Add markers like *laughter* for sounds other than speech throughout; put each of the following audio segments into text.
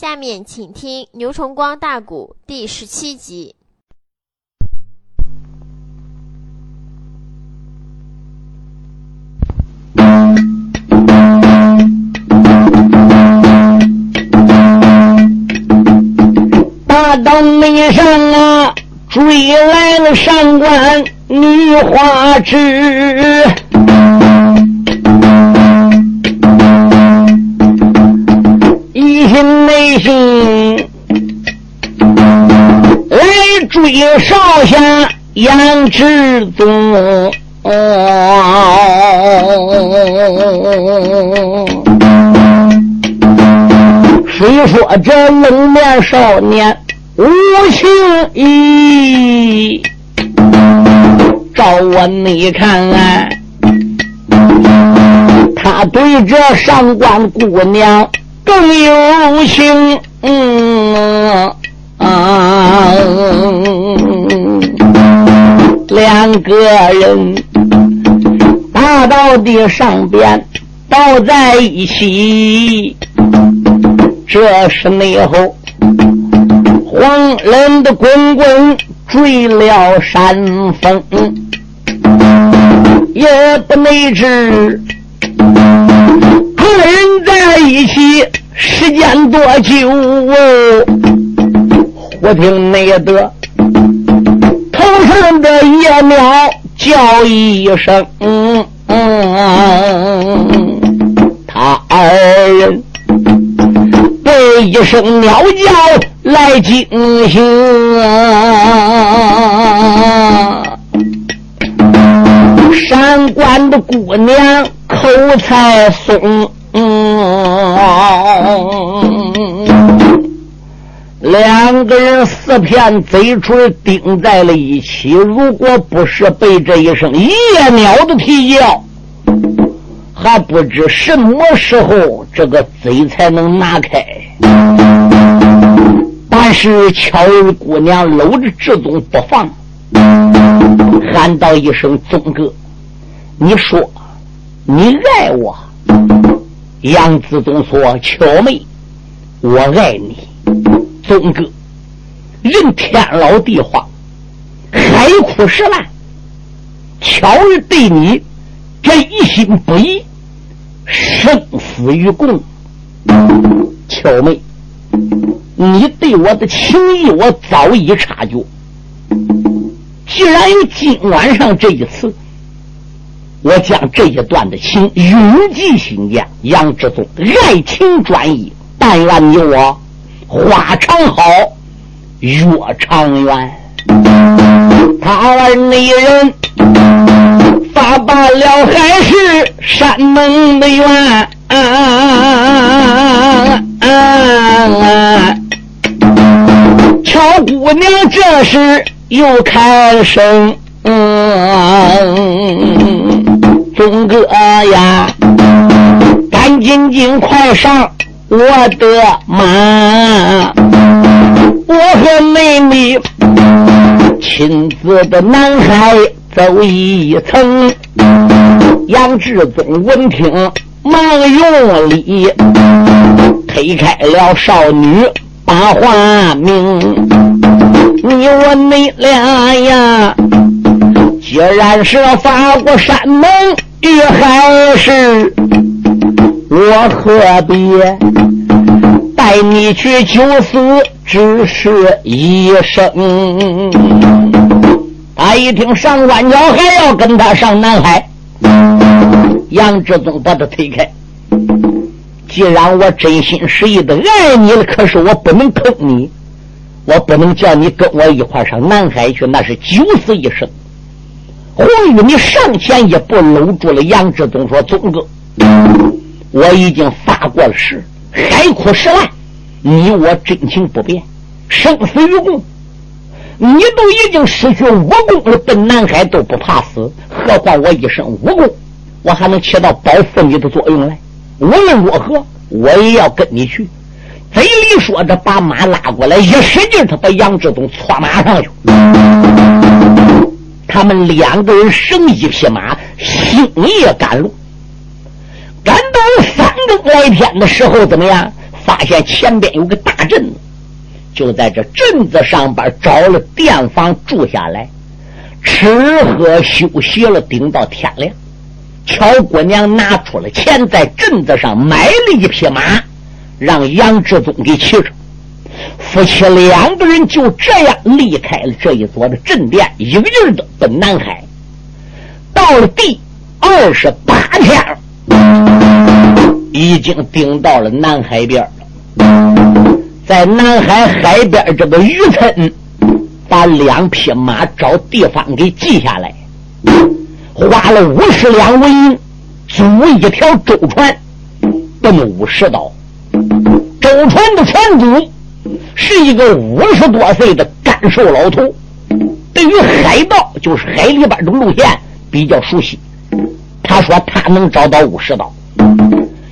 下面请听《牛崇光大鼓》第十七集。大道门上啊，追来了上官女花枝。心内心来追少侠杨志宗，虽说这冷面少年无情义，照我你看啊，他对这上官姑娘。更有情，嗯啊，两个人大道的上边抱在一起，这是内后黄人的滚滚追了山峰，也不内知二人在一起。时间多久？忽听那得头上的野鸟叫一声，嗯嗯，他二人被一声鸟叫来惊醒，山关的姑娘口才松。两个人四片嘴唇顶在了一起，如果不是被这一声夜鸟的啼叫，还不知什么时候这个嘴才能拿开。但是巧儿姑娘搂着志宗不放，喊道一声：“宗哥，你说你爱我？”杨子宗说：“巧妹，我爱你，宗哥，任天老地荒，海枯石烂，巧儿对你这一心不移，生死与共。巧妹，你对我的情谊，我早已察觉。既然有今晚上这一次。”我将这一段的情永记心间。杨志宗爱情专一，但愿你我花长好，月长圆。他二内人发罢了，还是山盟的愿。乔姑娘这时又开声。东哥呀，赶紧紧快上我的马！我和妹妹亲自的南海走一层。杨志宗闻听，忙用力推开了少女，把话明：你我你俩呀，既然是发过山盟。与还是我何必带你去求死？只是一生。他一听上官桥还要跟他上南海，杨志宗把他推开。既然我真心实意的爱你了，可是我不能坑你，我不能叫你跟我一块上南海去，那是九死一生。红玉，你上前一步搂住了杨志宗，说：“宗哥，我已经发过了誓，海枯石烂，你我真情不变，生死与共。你都已经失去武功了，奔南海都不怕死，何况我一身武功，我还能起到保护你的作用来。无论如何，我也要跟你去。”嘴里说着，把马拉过来，一使劲，他把杨志宗搓马上去。他们两个人生一匹马，星夜赶路，赶到三更来天的时候，怎么样？发现前边有个大镇，就在这镇子上边找了店房住下来，吃喝休息了，顶到天亮。乔姑娘拿出了钱，在镇子上买了一匹马，让杨志宗给骑着。夫妻两个人就这样离开了这一座的镇店，一个劲儿的奔南海。到了第二十八天，已经顶到了南海边了。在南海海边这个渔村，把两匹马找地方给记下来。花了五十两纹银，租一条舟船，奔五十岛。舟船的船主是一个五十多岁的干瘦老头，对于海盗，就是海里边的路线比较熟悉。他说他能找到五十岛。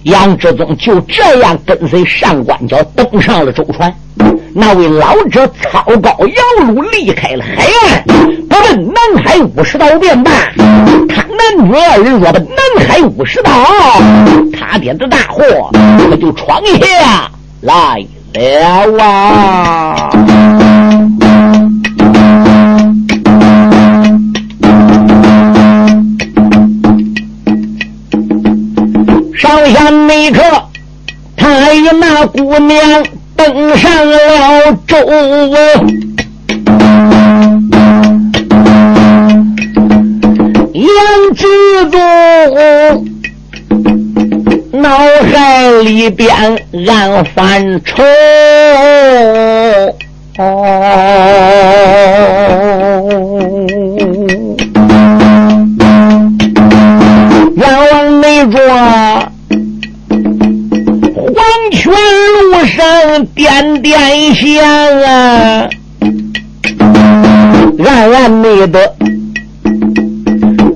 杨志宗就这样跟随上官角登上了舟船。那位老者操高摇橹离开了海岸，不问南海五十道便罢。他男女二人若奔南海五十道，他点的大祸可就闯下来了啊！上下那刻，他与那姑娘。登上了舟，杨志忠脑海里边暗犯愁，冤枉没着。黄泉路上点点香啊，暗暗没得，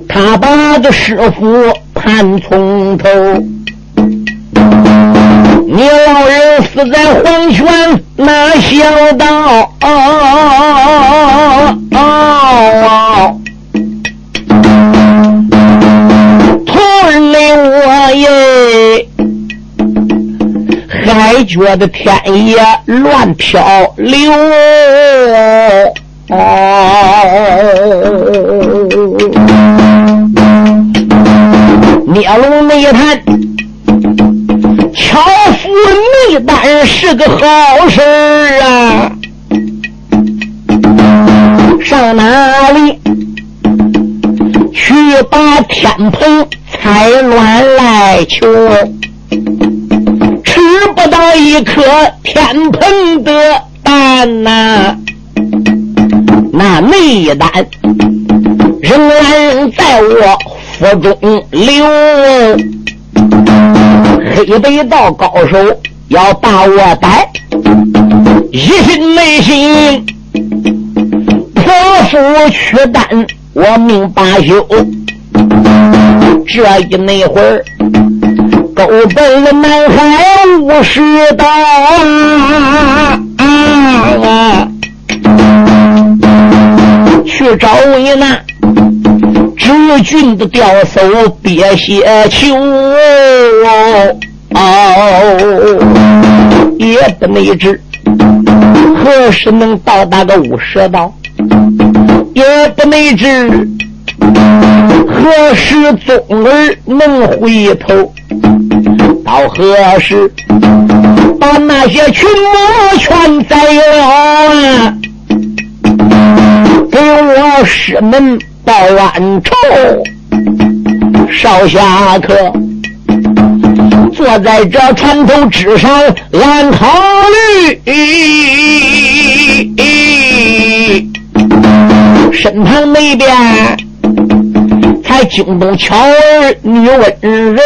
他把个师傅盼从头。你老人死在黄泉，哪想到？徒儿我耶！还觉得天也乱飘流，聂龙内谈，我内丹是个好事啊！上哪里去把天蓬彩鸾来求？吃不到一颗天蓬的蛋呐，那内丹仍然在我腹中流。黑北道高手要把我逮，一心内心破腹取丹，我命罢休。这一那会儿。都奔了南海五十道啊！去找你那日军的吊手别些求，也不内知何时能到达个五十道，也不内知何时宗儿能回头。到何时把那些群魔全宰了？给我师门报恩仇。少侠客坐在这船头之上，暗考虑。身旁那边。才惊动巧儿女温柔，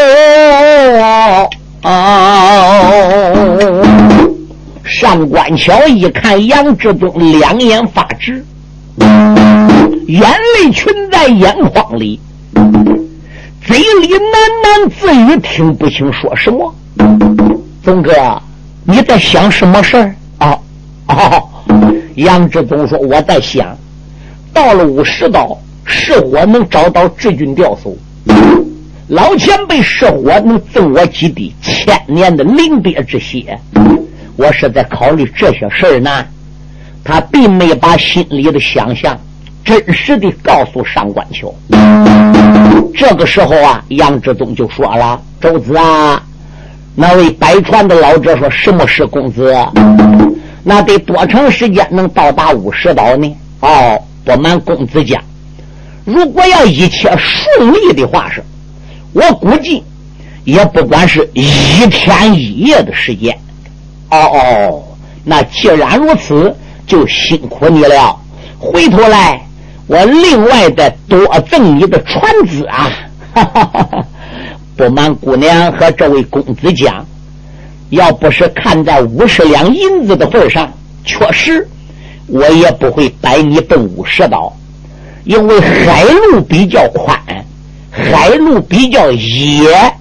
上官桥一看杨志忠两眼发直，眼泪群在眼眶里，嘴里喃喃自语，听不清说什么。宗哥，你在想什么事儿啊？哦，杨志忠说我在想，到了五十道。是我能找到志军吊叟，老前辈是火，能赠我几滴千年的临别之血。我是在考虑这些事儿呢。他并没把心里的想象真实的告诉上官桥。这个时候啊，杨志宗就说了：“周子啊，那位百川的老者说什么是公子？那得多长时间能到达五十岛呢？哦，不瞒公子讲，如果要一切顺利的话，是，我估计也不管是一天一夜的时间。哦哦，那既然如此。”就辛苦你了，回头来我另外的多赠你的船子啊！哈哈哈哈不瞒姑娘和这位公子讲，要不是看在五十两银子的份上，确实我也不会带你奔五十岛，因为海路比较宽，海路比较野，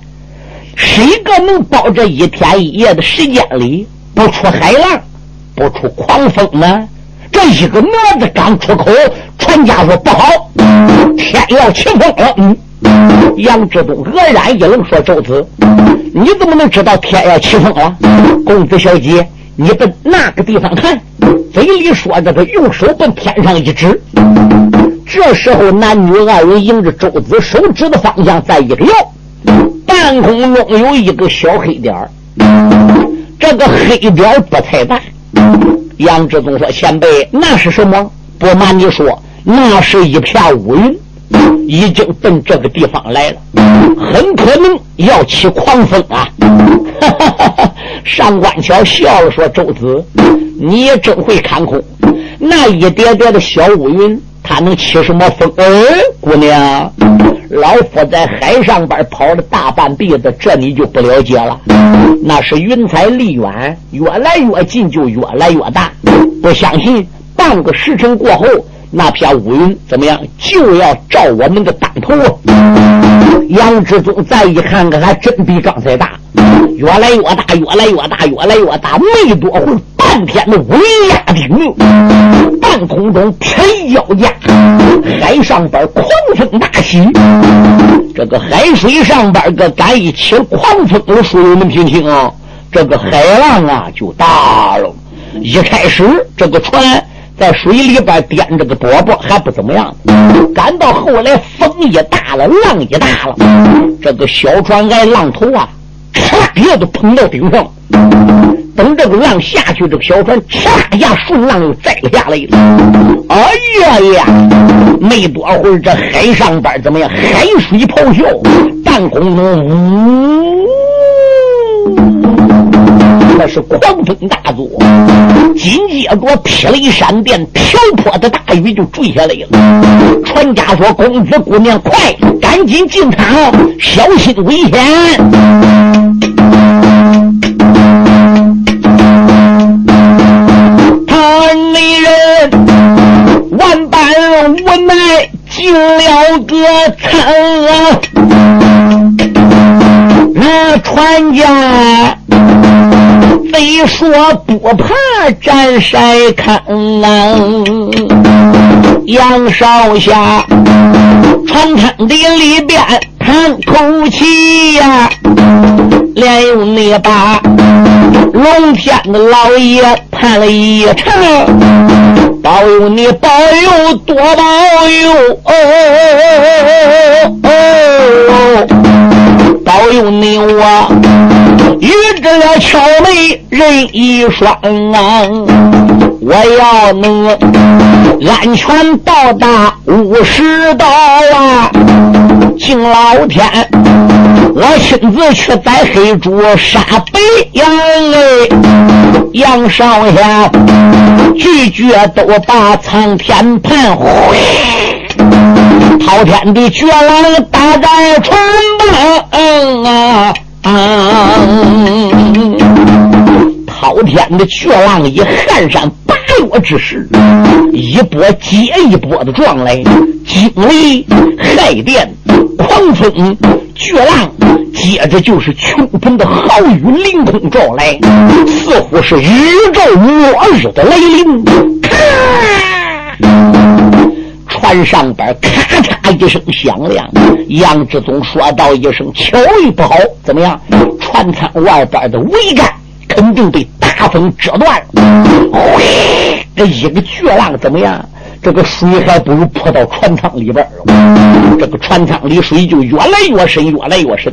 谁个能保这一天一夜的时间里不出海浪？不出狂风呢？这一个哪子刚出口，船家说不好，天要起风了。嗯，杨志东愕然一愣，说：“周子，你怎么能知道天要起风了？”公子小姐，你奔那个地方看。嘴里说着，他用手奔天上一指。这时候，男女二人迎着周子手指的方向，再一个摇，半空中有一个小黑点这个黑点不太大。杨志宗说：“前辈，那是什么？不瞒你说，那是一片乌云，已经奔这个地方来了，很可能要起狂风啊！” *laughs* 上官桥笑了说：“周子，你也真会看空，那一点点的小乌云。”它能起什么风？哎，姑娘，老夫在海上边跑了大半辈子，这你就不了解了。那是云彩离远，越来越近，就越来越大。不相信，半个时辰过后，那片乌云怎么样？就要照我们的当头啊。杨志忠再一看，看还真比刚才大，越来越大，越来越大，越来越大。没多会儿。半天的乌云压顶，半空中天妖架，海上边狂风大起。这个海水上边个敢一起狂风的书友们听听啊，这个海浪啊就大了。一开始这个船在水里边颠着个波波还不怎么样，赶到后来风也大了，浪也大了，这个小船挨浪头啊，啪一下就碰到顶上。等这个浪下去，这个小船啪一下顺浪又栽下来了。哎呀呀！没多会儿，这海上边怎么样？海水咆哮，半空中呜，那是狂风大作。紧接着霹雷闪电、瓢泼的大雨就坠下来了。船家说：“公子姑娘，快，赶紧进场，小心危险。”他那人万般无奈进了个仓，那船家非说不怕战晒看，杨少侠船舱的里边叹口气呀，连用那把龙天的老爷叹了一场。保佑你，保佑多保佑！哦哦哦哦！保佑你我人一双啊！我要能安全到达五十岛啊！敬老天，我亲自去宰黑猪杀白羊哎！杨少侠拒绝都把苍天盘，滔天的绝浪打在船旁啊！滔天的巨浪以撼山拔岳之势，一波接一波的撞来，惊雷、骇电、狂风、巨浪，接着就是倾盆的豪雨凌空照来，似乎是宇宙末日的来临。咔船上边咔嚓一声响亮，杨志宗说道一声：“巧遇不好，怎么样？船舱外边的桅杆肯定被大风折断了。这一个巨浪怎么样？”这个水还不如泼到船舱里边了，这个船舱里水就越来越深，越来越深。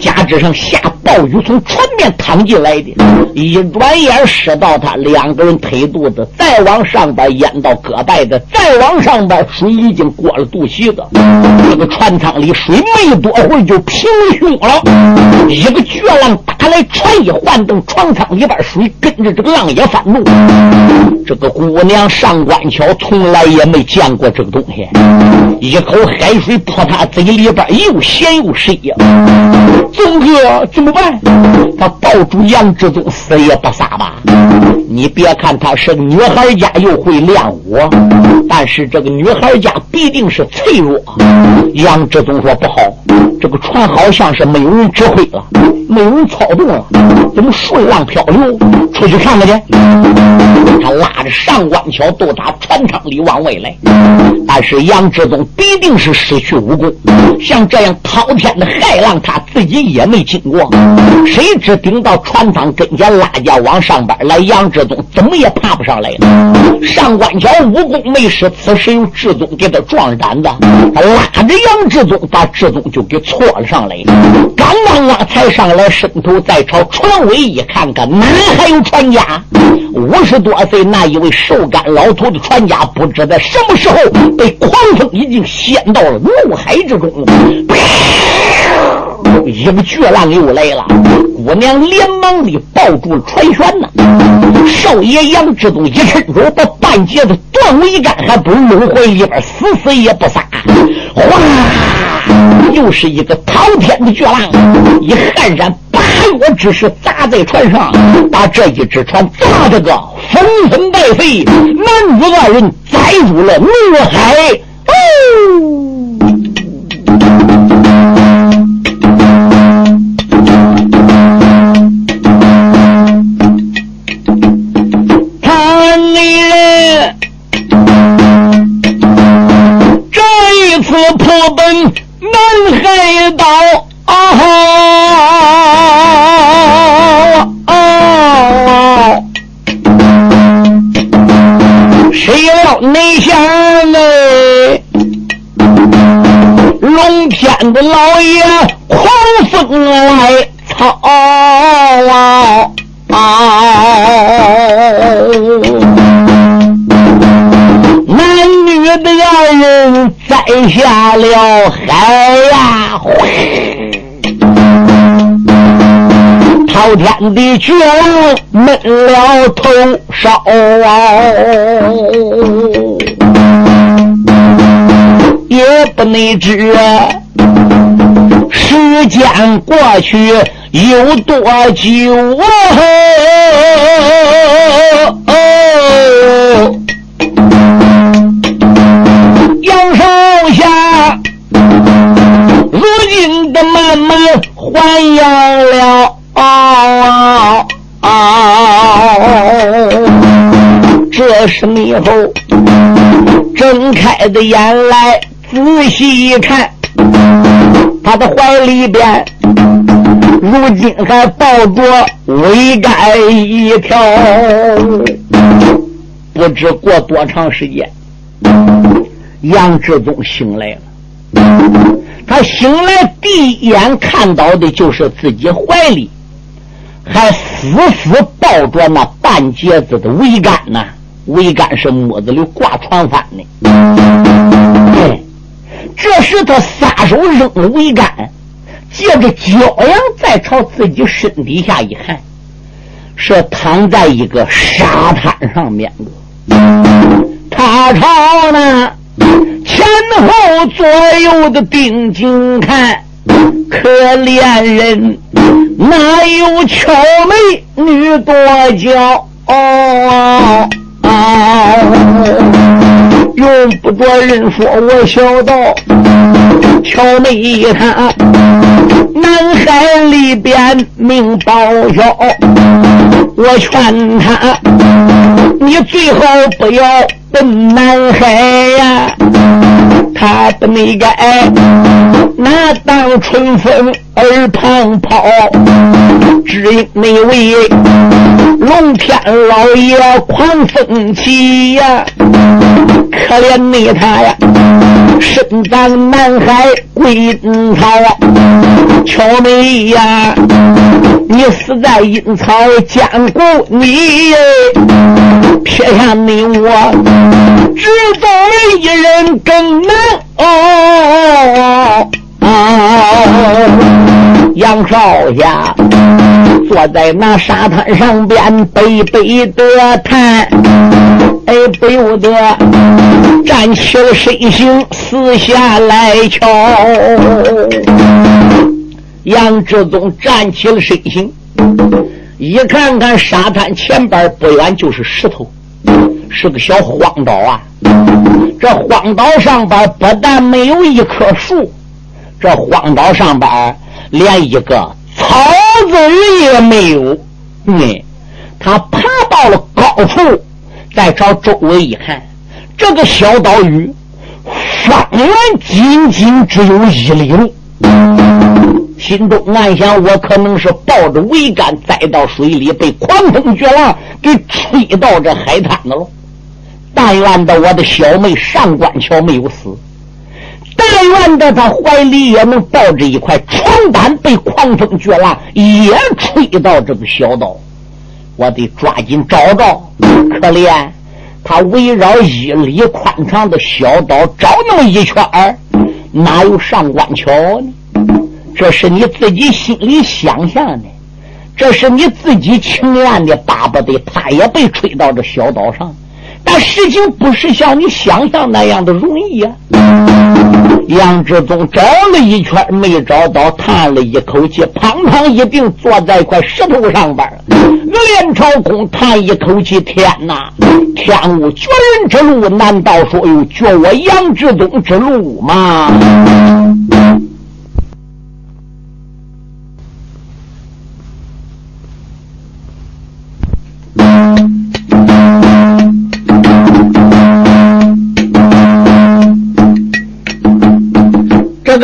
加之上下暴雨从船面淌进来的，一转眼湿到他两个人腿肚子，再往上边淹到胳膊的，再往上边水已经过了肚脐子。这个船舱里水没多会就平胸了，一个巨浪打来，船一晃动，船舱里边水跟着这个浪也翻动。这个姑娘上官桥从。来也没见过这个东西，一口海水泼他嘴里边，又咸又湿呀！宗哥怎么办？他抱住杨志忠，死也不撒吧？你别看他是女孩家，又会练武，但是这个女孩家必定是脆弱。杨志忠说不好，这个船好像是没有人指挥了，没有人操纵了，怎么顺浪漂流？出去看看去。他拉着上官桥到他船舱里。往外来，但是杨志宗必定是失去武功。像这样滔天的骇浪，他自己也没经过。谁知顶到船舱跟前拉架往上边来，杨志宗怎么也爬不上来了。上官桥武功没失，此时有志忠给他壮胆的，他拉着杨志宗，把志忠就给搓了上来。刚刚啊，才上来，伸头再朝船尾一看，看哪还有船家？五十多岁那一位瘦干老头的船家不。不知在什么时候被狂风已经掀到了怒海之中？一个巨浪又来了，姑娘连忙的抱住了船舷呐。少爷杨志东一伸手把半截子断桅杆还不如搂怀里边，死死也不撒。哗，又是一个滔天的巨浪，以撼然我只是砸在船上，把这一只船砸得个粉粉碎骨，男女二人载入了怒海。他二人一次破奔南海岛。没想哎，龙天的老爷狂风来操啊！啊男女的二人栽下了海呀！滔天的巨浪闷了头烧不能知。时间过去有多久啊？杨少侠，如今的慢慢还阳了啊！这时候，睁开的眼来，仔细一看。他的怀里边，如今还抱着桅杆一条。不知过多长时间，杨志宗醒来了。他醒来第一眼看到的就是自己怀里还死死抱着那半截子的桅杆呢。桅杆是木子里挂船帆的。这时，他撒手扔了桅杆，借着骄阳，再朝自己身底下一看，是躺在一个沙滩上面的。他朝那前后左右的定睛看，可怜人哪有俏美女多娇？用不着人说，我小道巧美他，南海里边命报销，我劝他，你最好不要奔南海呀，他不那该那当春风耳旁跑，只因那位龙天老爷狂风起呀，可怜你他呀，身当南海归草，巧妹呀，你死在阴曹坚固你，撇下你我，只走了一人更难哦。杨少侠坐在那沙滩上边，悲悲的叹，哎，不由得站起了身形，四下来瞧。杨志宗站起了身形，一看看沙滩前边不远就是石头，是个小荒岛啊。这荒岛上边不但没有一棵树。这荒岛上边连一个草字也没有。嗯，他爬到了高处，再朝周围一看，这个小岛屿方圆仅仅只有一里路。心中暗想：我可能是抱着桅杆栽到水里，被狂风巨浪给吹到这海滩的了。但愿的我的小妹上官桥没有死。但愿的他怀里也能抱着一块床单，被狂风巨浪也吹到这个小岛。我得抓紧找找。可怜他围绕一里宽敞的小岛找那么一圈儿，哪有上官桥呢？这是你自己心里想象的，这是你自己情愿的，巴不得他也被吹到这小岛上。但事情不是像你想象那样的容易呀。杨志宗找了一圈没找到，叹了一口气，砰砰一定坐在一块石头上边额脸朝空，叹一口气：“天哪！天无绝人之路，难道说有绝我杨志宗之路吗？”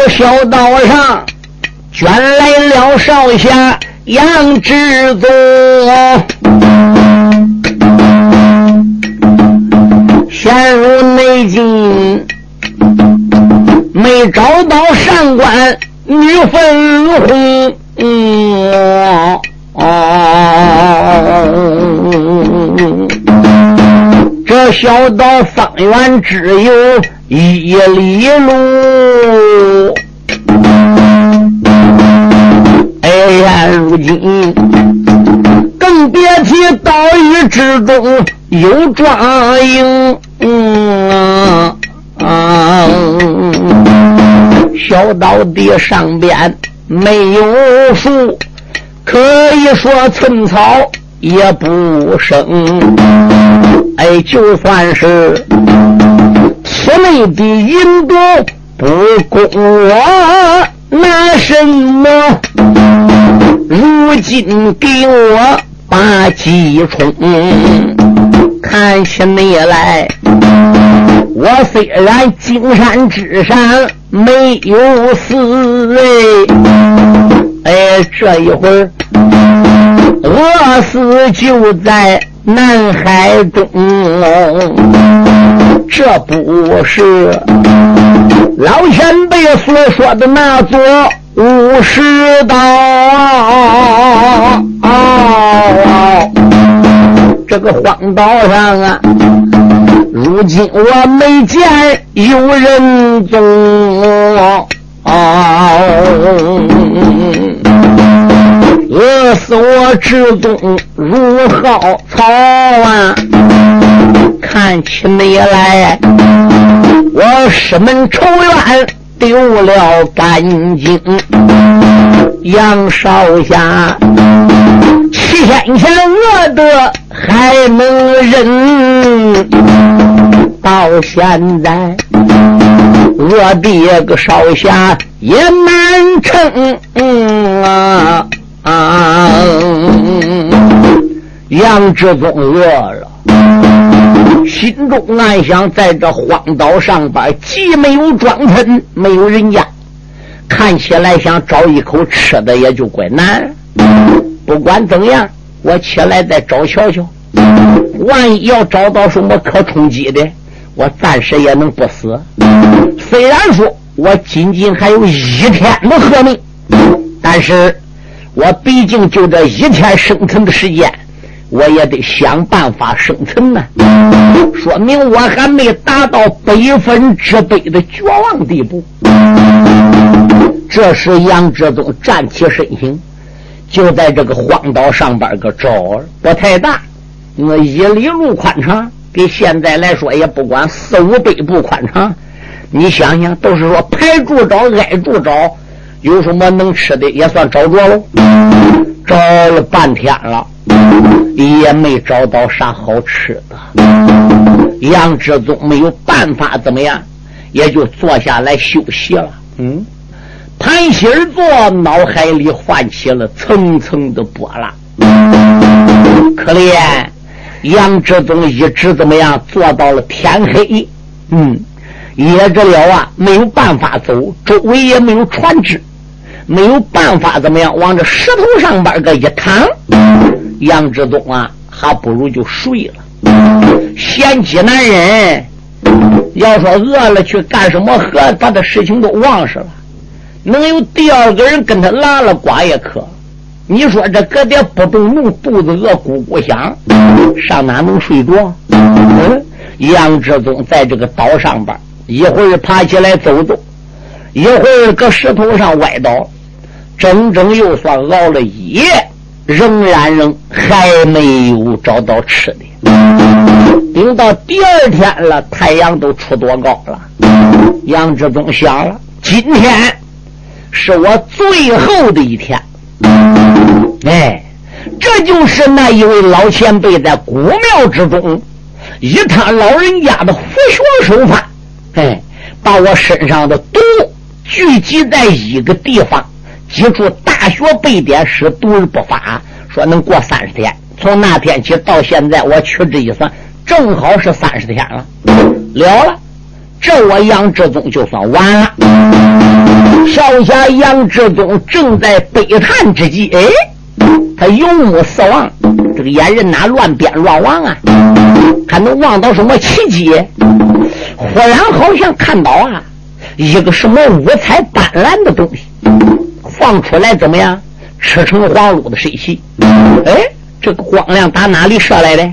个小道上，卷来了少侠杨志宗，陷入内境，没找到上官女粉红。这小道方圆只有一里路。哎呀如今更别提岛屿之中有庄营，嗯啊，小岛地上边没有树，可以说寸草也不生。哎，就算是此内的银多不供我。拿什么？如今给我把鸡冲，看起你来，我虽然金山之上没有死，哎，哎，这一会儿饿死就在南海中，这不是。老前辈所说的那座五十岛，这个荒岛上啊，如今我没见有人踪，饿死我之宗如蒿草啊！看起你来。我师门仇怨丢了干净，杨少侠，七天前我的还能忍，到现在我的个少侠也难成啊啊！杨志忠饿了。心中暗想：在这荒岛上边，既没有庄村，没有人家，看起来想找一口吃的也就怪难。不管怎样，我起来再找瞧瞧。万一要找到什么可充饥的，我暂时也能不死。虽然说我仅仅还有一天的活命，但是我毕竟就这一天生存的时间。我也得想办法生存呢，说明我还没达到百分之百的绝望地步。这时，杨志宗站起身形，就在这个荒岛上边个找，不太大，那一里路宽敞，给现在来说也不管四五百步宽敞。你想想，都是说排住找，挨住找，有什么能吃的也算找着喽。找了半天了。也没找到啥好吃的，杨志宗没有办法，怎么样，也就坐下来休息了。嗯，盘膝而坐，脑海里唤起了层层的波澜。可怜杨志宗一直怎么样，坐到了天黑。嗯，也着了啊，没有办法走，周围也没有船只，没有办法怎么样，往这石头上边个一躺。杨志东啊，还不如就睡了。嫌饥男人，要说饿了去干什么，和他的事情都忘事了。能有第二个人跟他拉了呱也可。你说这搁点不动怒，肚子饿咕咕响，上哪能睡着？嗯，杨志宗在这个岛上边，一会儿爬起来走走，一会儿搁石头上歪倒，整整又算熬了一夜。仍然仍还没有找到吃的，等到第二天了，太阳都出多高了。杨志忠想了，今天是我最后的一天。哎，这就是那一位老前辈在古庙之中，以他老人家的佛学手法，哎，把我身上的毒聚集在一个地方。记住大学背点诗，读而不发，说能过三十天。从那天起到现在，我屈指一算，正好是三十天了。了了，这我杨志宗就算完了。少侠杨志宗正在悲叹之际，哎，他有目四望，这个眼人哪乱变乱望啊？还能望到什么奇迹？忽然好像看到啊，一个什么五彩斑斓的东西。放出来怎么样？赤橙黄绿的水汽，哎，这个光亮打哪里射来的？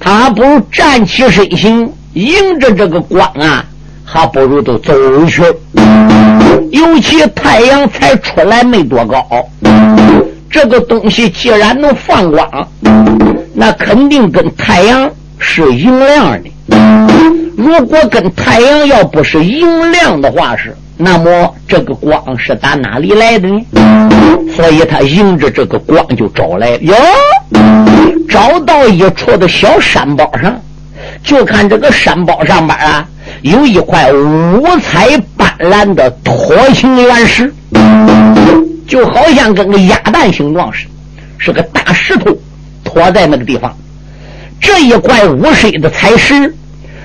他还不如站起身形，迎着这个光啊，还不如都走去。尤其太阳才出来没多高，这个东西既然能放光，那肯定跟太阳是明亮的。如果跟太阳要不是明亮的话是。那么这个光是打哪里来的呢？所以他迎着这个光就找来哟，找到一处的小山包上，就看这个山包上边啊，有一块五彩斑斓的椭形原石，就好像跟个鸭蛋形状似的，是个大石头托在那个地方。这一块五水的彩石，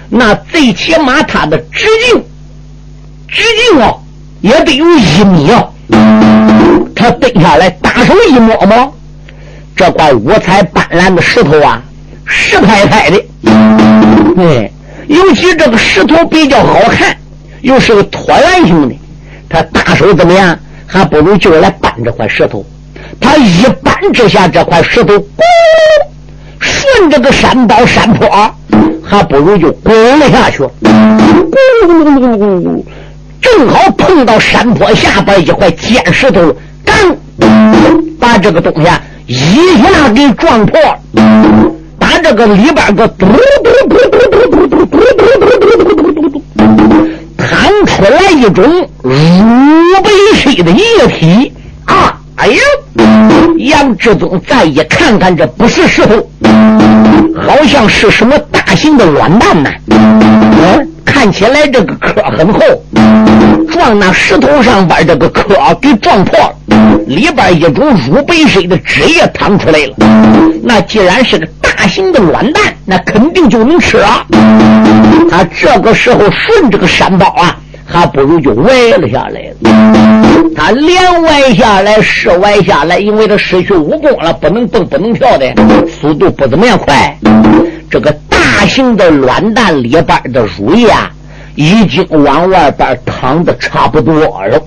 那最起码它的直径。直径啊，也得有一米啊！他蹲下来，大手一摸摸，这块五彩斑斓的石头啊，石拍拍的。对，尤其这个石头比较好看，又是个椭圆形的。他大手怎么样？还不如就来搬这块石头。他一搬之下，这块石头咕，顺着个山道山坡，还不如就滚了下去。咕噜噜噜噜噜。碰到山坡下边一块尖石头，刚把这个东西一下给撞破，把这个里边个嘟嘟嘟嘟嘟嘟嘟嘟嘟嘟嘟嘟弹出来一种乳白色的液体啊！哎呀，杨志宗再一看看，这不是石头，好像是什么大型的卵蛋呢？嗯。看起来这个壳很厚，着撞那石头上边这个壳给撞破了，里边一种乳白色的汁液淌出来了。那既然是个大型的卵蛋，那肯定就能吃啊。他这个时候顺这个山包啊，还不如就歪了下来。他连歪下来，是歪下来，因为他失去武功了，不能蹦，不能跳的，速度不怎么样快。这个大型的卵蛋里边的乳液啊。已经往外边淌的差不多了，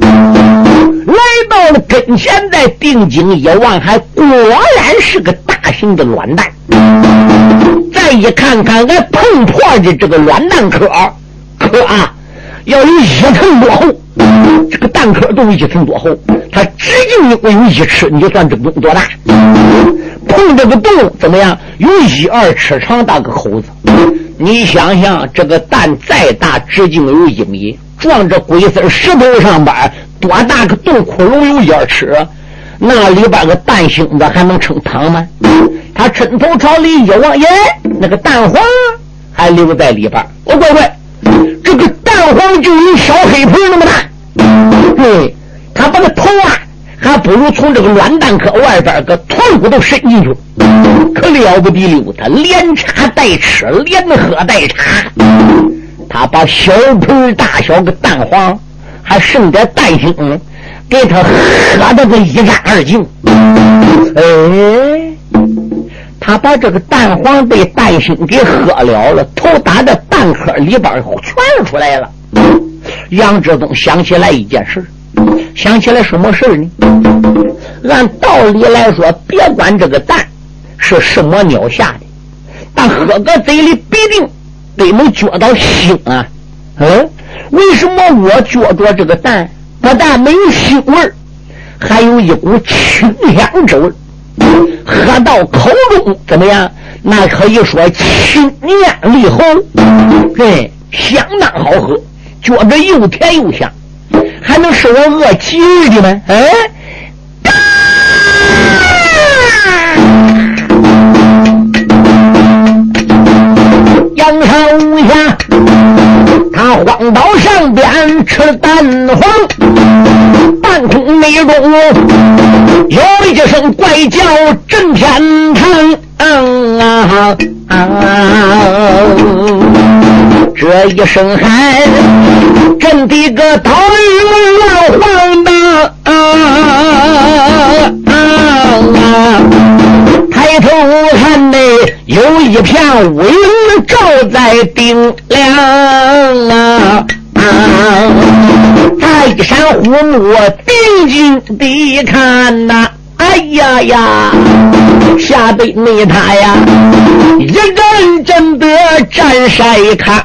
来到了跟前，再定睛一望，还果然是个大型的卵蛋。再一看看，俺碰破的这个卵蛋壳，壳啊，要有一层多厚，这个蛋壳都有一层多厚，它直径有有一尺，你就算这个洞多大？碰这个洞怎么样？有一二尺长，大个口子。你想想，这个蛋再大，直径有一米，撞着龟丝石头上边，多大个洞窟窿有一二尺，那里边个蛋星子还能撑汤吗？他抻头朝里一望，耶，那个蛋黄还留在里边。哦，乖乖，这个蛋黄就有小黑盆那么大。对，他把个头啊。还不如从这个卵蛋壳外边个头骨头伸进去，可了不得了！他连插带吃，连喝带插，他把小盆大小个蛋黄，还剩点蛋清，给他喝的个一干二净。哎，他把这个蛋黄被蛋清给喝了了，头打在蛋壳里边全出来了。杨志东想起来一件事。想起来什么事呢？按道理来说，别管这个蛋是什么鸟下的，但喝个嘴里必定得能觉到腥啊！嗯，为什么我觉着这个蛋不但没有腥味还有一股清香之味喝到口中怎么样？那可以说清咽利喉，对，相当好喝，觉着又甜又香。能使我饿急的吗？哎，杨朝无下，他荒岛上边吃蛋黄，半空内中有一声怪叫震天堂。啊这一声喊，震的个岛屿乱晃荡。啊抬头看呢，有一片乌云罩在顶梁啊！泰山虎目定睛地看呐。哎呀呀，吓得你他呀，一个人真得站晒看。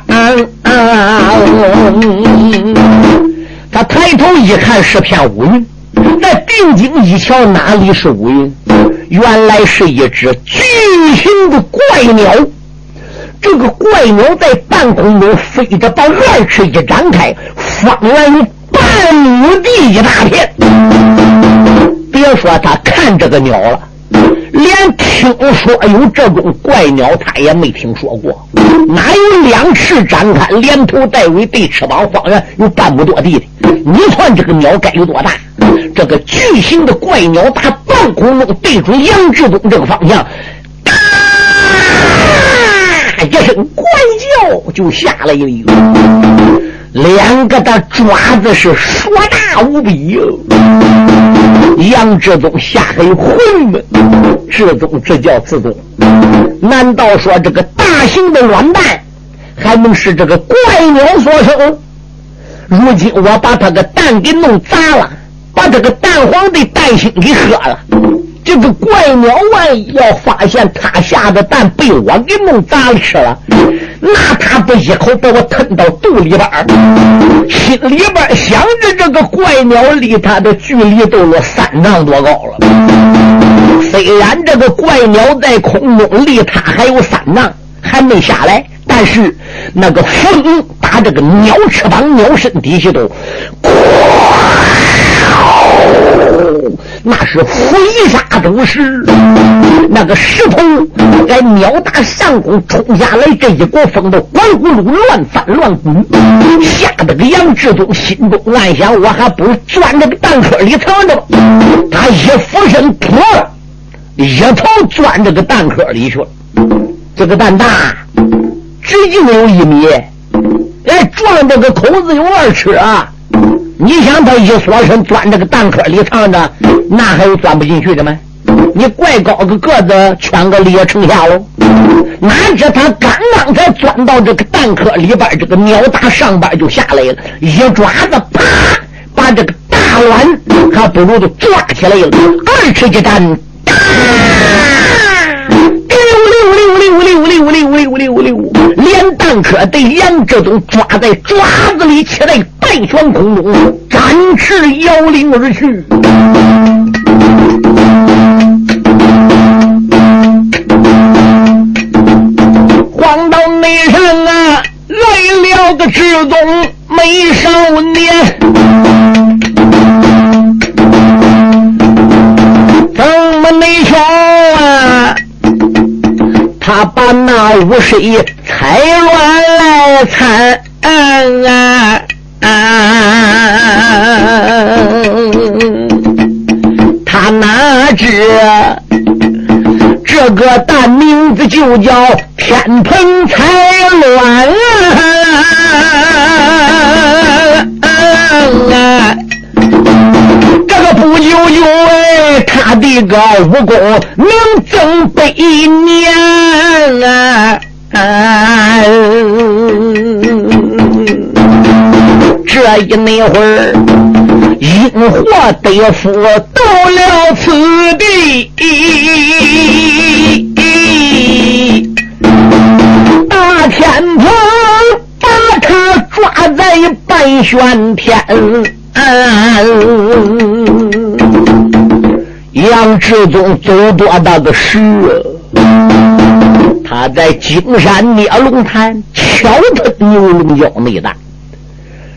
他抬头一看是片乌云，那定睛一瞧，哪里是乌云？原来是一只巨型的怪鸟。这个怪鸟在半空中飞着，把二翅一展开，方圆有半亩地一大片。别说他看这个鸟了，连听说有这种怪鸟，他也没听说过。哪有两翅展开，连头带尾对翅膀，方圆有半亩多地的？你算这个鸟该有多大？这个巨型的怪鸟打半空中对准杨志东这个方向，啊！一声怪叫，就下来一个。两个的爪子是硕无比哟！杨志宗吓得昏了。志宗这叫自宗？难道说这个大型的卵蛋还能是这个怪鸟所生？如今我把他的蛋给弄砸了，把这个蛋黄的蛋心给喝了。这个怪鸟万一要发现他下的蛋被我给弄砸了吃了，那他不一口把我吞到肚里边儿？心里边想着这个怪鸟离他的距离都有三丈多高了。虽然这个怪鸟在空中离他还有三丈，还没下来，但是那个风把这个鸟翅膀、鸟身底下都，那是飞沙走石，那个石头在鸟打上空冲下来，这一股风都咕噜乱翻乱滚，吓得个杨志忠心中暗想：我还不如钻这个蛋壳里藏着吧。他一俯身扑，一头钻这个蛋壳里去了。这个蛋大，直径有一米，哎，撞这个口子有二尺啊！你想他一缩身钻这个蛋壳里藏着，那还有钻不进去的吗？你怪高个个子，圈个裂成下喽！哪知他刚刚才钻到这个蛋壳里边，这个鸟打上边就下来了，一爪子啪，把这个大卵还不如就抓起来了，二尺一蛋，溜溜溜溜溜溜，连蛋壳对杨志东抓在爪子里，起来半悬空中，展翅摇铃而去。黄道内上啊，来了个志东，美少年。怎么内瞧？他把那五水彩乱来参啊！他哪知这个蛋名字就叫天蓬彩乱啊！这个不久就，他的个武功能增百年啊！这一那会儿，因祸得福到了此地，大天蓬把他抓在半悬天。杨志宗走多大个事？他在金山捏龙潭敲他牛龙角内丹，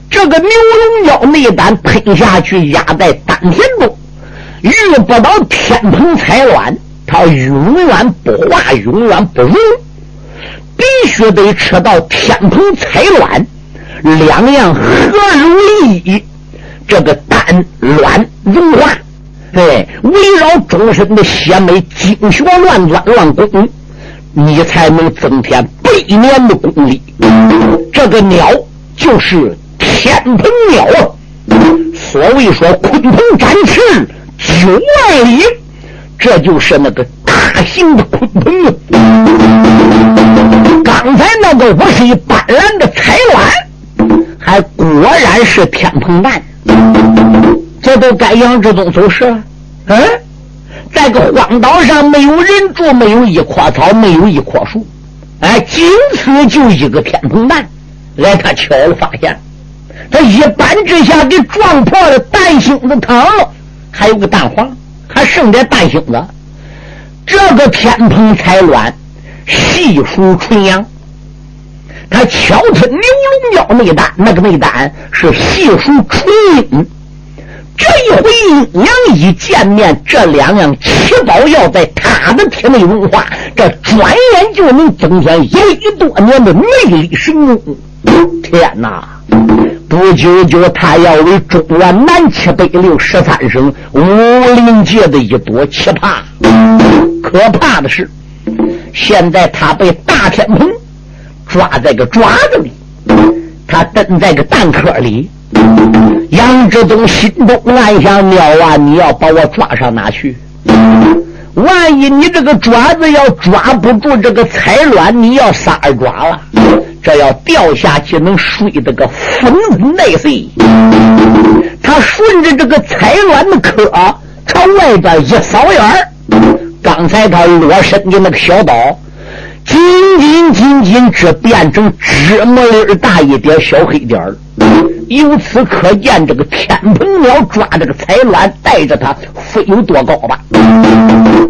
这个牛龙角内丹喷下去压在丹田中，遇不到天蓬彩卵，他永远不化，永远不融，必须得吃到天蓬彩卵，两样合如为一。这个丹卵融化，哎，围绕终身的血脉精血乱钻乱攻，你才能增添百年的功力。这个鸟就是天蓬鸟啊！所谓说鲲鹏展翅九万里，这就是那个大型的鲲鹏啊！刚才那个五水斑斓的彩卵，还果然是天蓬蛋。这都该杨志忠走失了。嗯，在个荒岛上，没有人住，没有一棵草，没有一棵树，哎，仅此就一个天蓬蛋。来，他巧了，发现他一扳之下给撞破了蛋星子汤了，还有个蛋黄，还剩点蛋星子。这个天蓬彩卵细属纯阳，他巧吞牛龙腰内丹，那个内丹是细属纯阴。这一回阴阳一见面，这两样奇宝药在他的体内融化，这转眼就能增添一亿多年的内力神功。天哪！不久就他要为中原南七北六十三省武林界的一朵奇葩。可怕的是，现在他被大天蓬抓在个爪子里，他蹲在个蛋壳里。杨志东心中暗想：妙啊，你要把我抓上哪去？万一你这个爪子要抓不住这个彩卵，你要撒耳爪了，这要掉下去能摔得个粉身碎碎。他顺着这个彩卵的壳朝外边一扫眼刚才他落身的那个小岛，仅仅仅仅只变成芝麻粒大一点小黑点儿。由此可见，这个天蓬鸟抓这个彩卵，带着它飞有多高吧？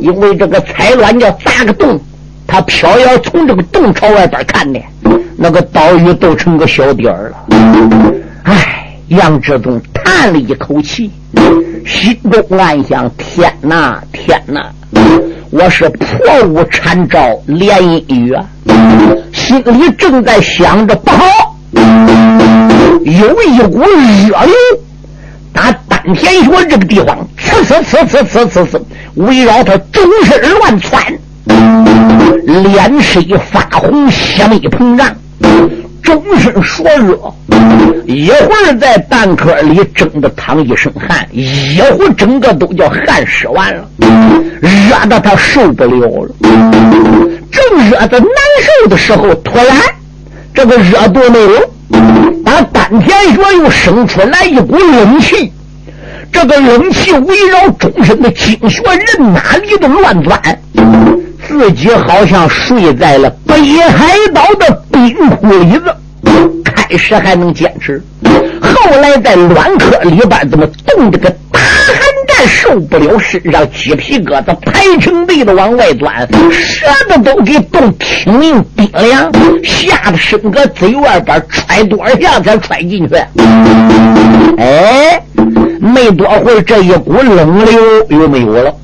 因为这个彩卵要砸个洞，它飘要从这个洞朝外边看呢，那个岛屿都成个小点儿了。唉，杨志忠叹了一口气，心中暗想：天哪，天哪！我是破屋缠招连阴雨啊！心里正在想着不好，有一股热流打丹田穴这个地方，呲呲呲呲呲呲呲，围绕他周身乱窜，脸是一发红，血脉膨胀。终身说热，一会儿在蛋壳里蒸的淌一身汗，一会儿整个都叫汗湿完了，热的他受不了了。正热的难受的时候，突然这个热度没有，把丹田穴又生出来一股冷气，这个冷气围绕终身的经穴，人哪里都乱钻，自己好像睡在了北海道的冰窟里子。开始还能坚持，后来在卵壳里边怎么冻这个受不了，身上鸡皮疙瘩排成队的往外钻，舌头都给冻拼命冰凉，吓得身个嘴外边揣多少下才揣进去。哎，没多会儿，这一股冷流又没有了，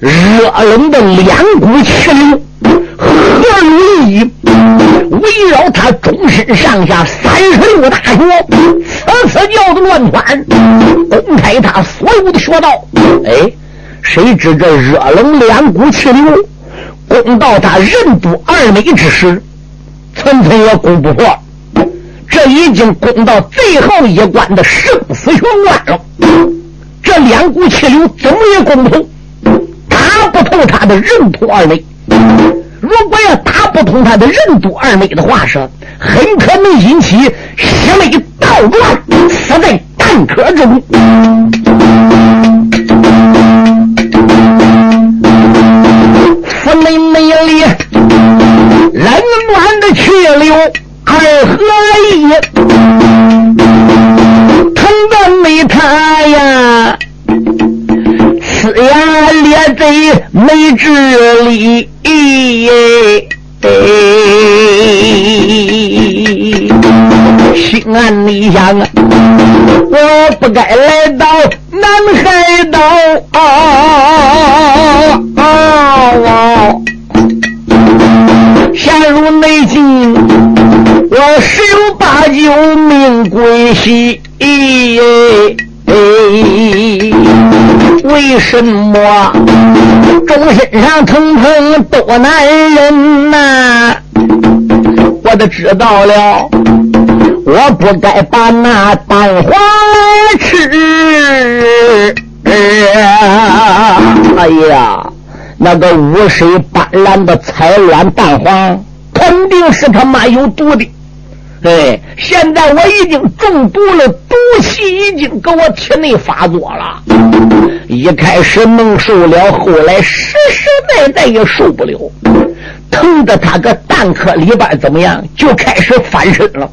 热冷的两股气流。何如意围绕他终身上下三十六大穴，呲呲叫的乱窜，公开他所有的穴道。哎，谁知这热冷两股气流攻到他任督二脉之时，层层也攻不破。这已经攻到最后一关的生死玄关了。这两股气流怎么也攻不透，打不透他的任督二脉。如果要打不通他的任督二脉的话，是很可能引起血脉倒乱，死在蛋壳中。腹内美丽冷暖的气流二合一，疼的没他呀，呲牙咧嘴没治理。哎，心安理想啊！我不该来到南海岛啊！陷入内境，我十有八九命归西。哎为什么周身上疼疼多难忍呐？我都知道了，我不该把那蛋黄吃。哎呀，那个五水斑斓的彩卵蛋黄，肯定是他妈有毒的。哎，现在我已经中毒了，毒气已经给我体内发作了。一开始能受了，后来实实在在也受不了，疼的他个蛋壳里边怎么样，就开始翻身了。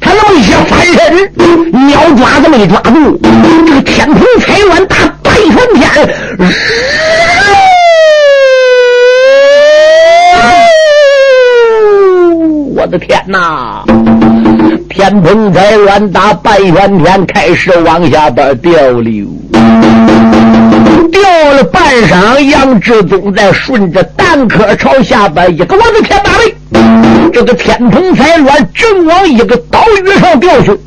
他那么一翻身，鸟爪子没抓住，这个天蓬彩卵大半圈天，我的天哪！天蓬彩卵打半圈天，开始往下边掉流。掉了半晌，杨志忠在顺着蛋壳朝下边一个，我的天哪嘞！这个天蓬彩卵正往一个岛屿上掉去。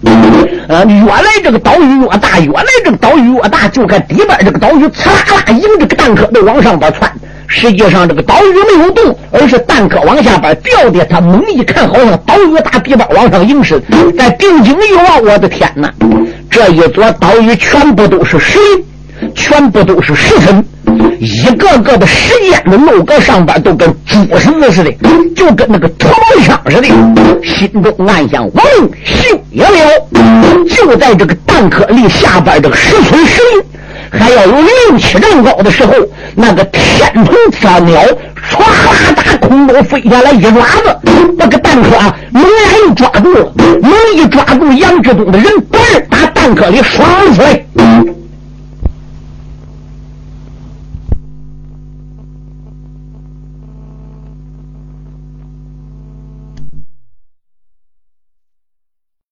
呃，越来这个岛屿越大，越来这个岛屿越大，就看底边这个岛屿呲啦啦，迎这个蛋壳都往上边窜。实际上这个岛屿没有动，而是蛋壳往下边掉的。他猛一看，好像岛屿大地板往上迎伸。在定睛一望，我的天哪！这一座岛屿全部都是石。全部都是石层，一个个的石间的楼阁上边都跟猪身子似的，就跟那个土毛枪似的。心中暗想：王秀也了。就在这个蛋壳里下边这个石村石林，还要有六七丈高的时候，那个天蓬色鸟唰啦打空中飞下来，一爪子那个蛋壳啊猛然又抓住了，猛一抓住杨志东的人，嘣儿打蛋壳里刷出来。